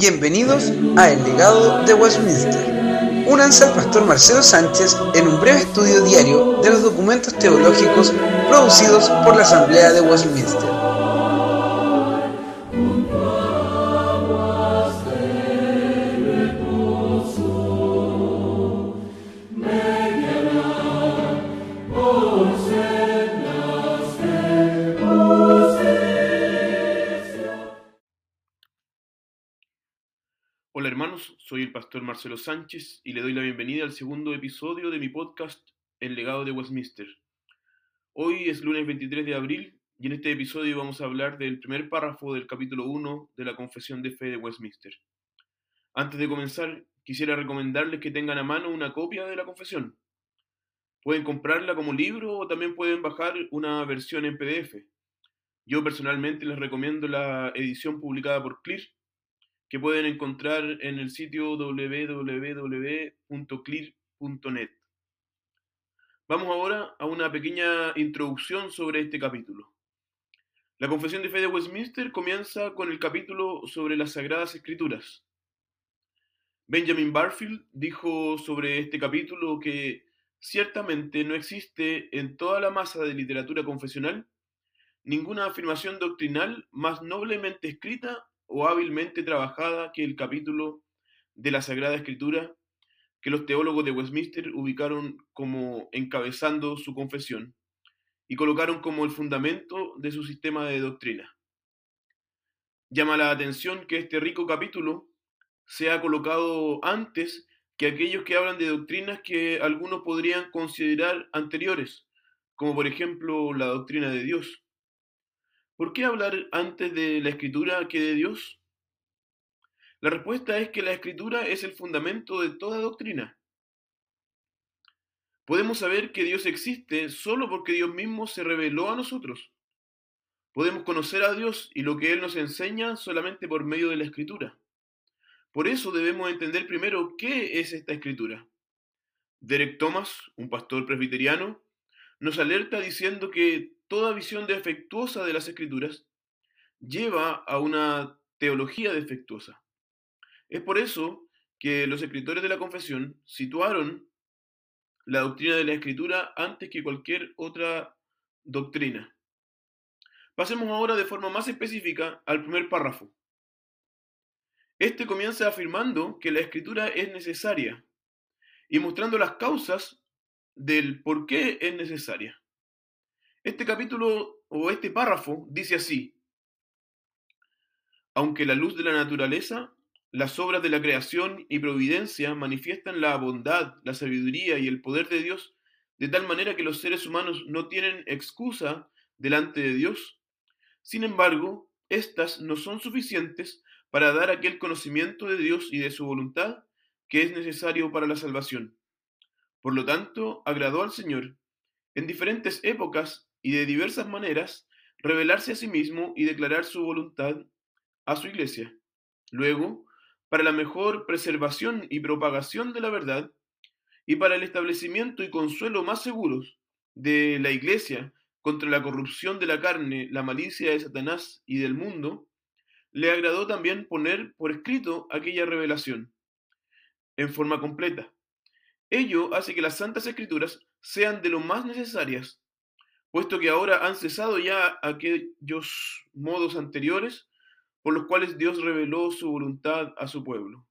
Bienvenidos a El legado de Westminster. Únanse al pastor Marcelo Sánchez en un breve estudio diario de los documentos teológicos producidos por la Asamblea de Westminster. Hola hermanos, soy el pastor Marcelo Sánchez y le doy la bienvenida al segundo episodio de mi podcast El legado de Westminster. Hoy es lunes 23 de abril y en este episodio vamos a hablar del primer párrafo del capítulo 1 de la Confesión de Fe de Westminster. Antes de comenzar, quisiera recomendarles que tengan a mano una copia de la confesión. Pueden comprarla como libro o también pueden bajar una versión en PDF. Yo personalmente les recomiendo la edición publicada por Clear que pueden encontrar en el sitio www.clear.net. Vamos ahora a una pequeña introducción sobre este capítulo. La Confesión de Fe de Westminster comienza con el capítulo sobre las Sagradas Escrituras. Benjamin Barfield dijo sobre este capítulo que ciertamente no existe en toda la masa de literatura confesional ninguna afirmación doctrinal más noblemente escrita o hábilmente trabajada que el capítulo de la Sagrada Escritura que los teólogos de Westminster ubicaron como encabezando su confesión y colocaron como el fundamento de su sistema de doctrina. Llama la atención que este rico capítulo se ha colocado antes que aquellos que hablan de doctrinas que algunos podrían considerar anteriores, como por ejemplo la doctrina de Dios. ¿Por qué hablar antes de la escritura que de Dios? La respuesta es que la escritura es el fundamento de toda doctrina. Podemos saber que Dios existe solo porque Dios mismo se reveló a nosotros. Podemos conocer a Dios y lo que Él nos enseña solamente por medio de la escritura. Por eso debemos entender primero qué es esta escritura. Derek Thomas, un pastor presbiteriano, nos alerta diciendo que toda visión defectuosa de las escrituras lleva a una teología defectuosa. Es por eso que los escritores de la confesión situaron la doctrina de la escritura antes que cualquier otra doctrina. Pasemos ahora de forma más específica al primer párrafo. Este comienza afirmando que la escritura es necesaria y mostrando las causas del por qué es necesaria. Este capítulo o este párrafo dice así, aunque la luz de la naturaleza, las obras de la creación y providencia manifiestan la bondad, la sabiduría y el poder de Dios de tal manera que los seres humanos no tienen excusa delante de Dios, sin embargo, estas no son suficientes para dar aquel conocimiento de Dios y de su voluntad que es necesario para la salvación. Por lo tanto, agradó al Señor en diferentes épocas y de diversas maneras revelarse a sí mismo y declarar su voluntad a su iglesia. Luego, para la mejor preservación y propagación de la verdad, y para el establecimiento y consuelo más seguros de la iglesia contra la corrupción de la carne, la malicia de Satanás y del mundo, le agradó también poner por escrito aquella revelación en forma completa. Ello hace que las santas escrituras sean de lo más necesarias puesto que ahora han cesado ya aquellos modos anteriores por los cuales Dios reveló su voluntad a su pueblo.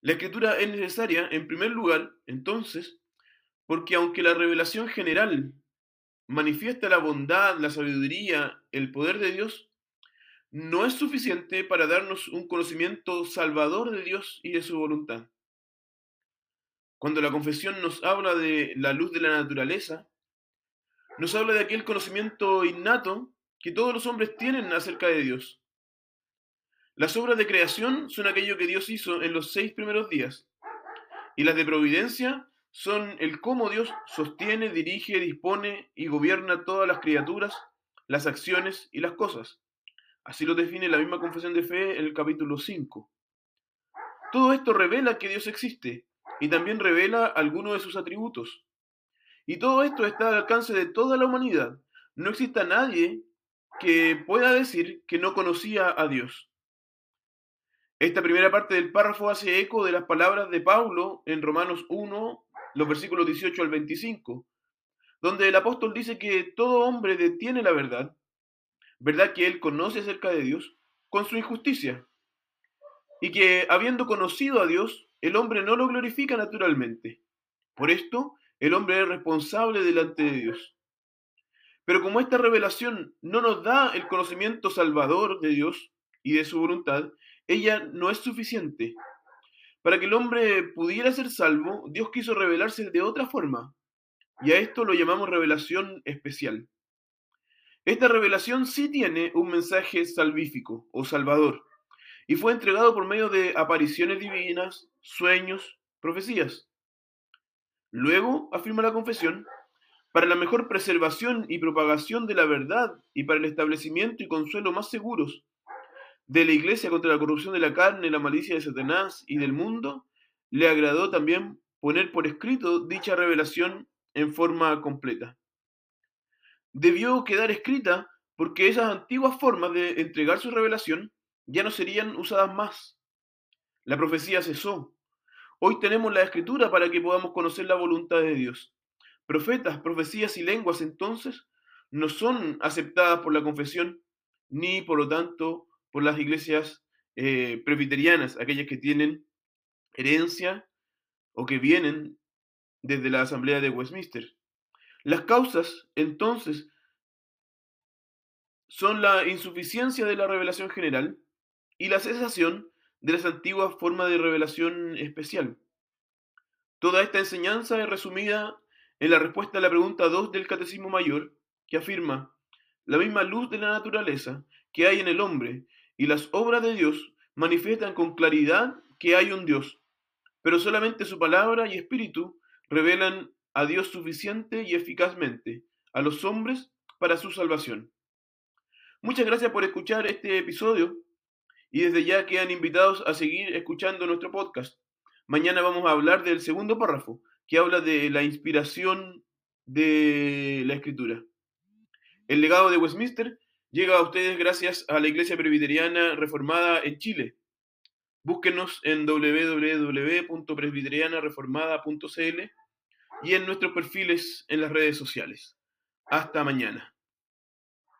La escritura es necesaria, en primer lugar, entonces, porque aunque la revelación general manifiesta la bondad, la sabiduría, el poder de Dios, no es suficiente para darnos un conocimiento salvador de Dios y de su voluntad. Cuando la confesión nos habla de la luz de la naturaleza, nos habla de aquel conocimiento innato que todos los hombres tienen acerca de Dios. Las obras de creación son aquello que Dios hizo en los seis primeros días, y las de providencia son el cómo Dios sostiene, dirige, dispone y gobierna todas las criaturas, las acciones y las cosas. Así lo define la misma confesión de fe en el capítulo 5. Todo esto revela que Dios existe y también revela algunos de sus atributos. Y todo esto está al alcance de toda la humanidad. No existe nadie que pueda decir que no conocía a Dios. Esta primera parte del párrafo hace eco de las palabras de Pablo en Romanos 1, los versículos 18 al 25, donde el apóstol dice que todo hombre detiene la verdad, verdad que él conoce acerca de Dios, con su injusticia, y que habiendo conocido a Dios, el hombre no lo glorifica naturalmente. Por esto, el hombre es responsable delante de Dios. Pero como esta revelación no nos da el conocimiento salvador de Dios y de su voluntad, ella no es suficiente. Para que el hombre pudiera ser salvo, Dios quiso revelarse de otra forma, y a esto lo llamamos revelación especial. Esta revelación sí tiene un mensaje salvífico o salvador, y fue entregado por medio de apariciones divinas, sueños, profecías. Luego, afirma la confesión, para la mejor preservación y propagación de la verdad y para el establecimiento y consuelo más seguros de la iglesia contra la corrupción de la carne, la malicia de Satanás y del mundo, le agradó también poner por escrito dicha revelación en forma completa. Debió quedar escrita porque esas antiguas formas de entregar su revelación ya no serían usadas más. La profecía cesó. Hoy tenemos la escritura para que podamos conocer la voluntad de Dios. Profetas, profecías y lenguas entonces no son aceptadas por la confesión, ni por lo tanto por las iglesias eh, presbiterianas, aquellas que tienen herencia o que vienen desde la Asamblea de Westminster. Las causas, entonces, son la insuficiencia de la revelación general y la cesación de las antiguas formas de revelación especial. Toda esta enseñanza es resumida en la respuesta a la pregunta 2 del Catecismo Mayor, que afirma, la misma luz de la naturaleza que hay en el hombre y las obras de Dios manifiestan con claridad que hay un Dios, pero solamente su palabra y espíritu revelan a Dios suficiente y eficazmente a los hombres para su salvación. Muchas gracias por escuchar este episodio y desde ya quedan invitados a seguir escuchando nuestro podcast. Mañana vamos a hablar del segundo párrafo, que habla de la inspiración de la escritura. El legado de Westminster llega a ustedes gracias a la Iglesia Presbiteriana Reformada en Chile. Búsquenos en www.presbiterianareformada.cl y en nuestros perfiles en las redes sociales. Hasta mañana.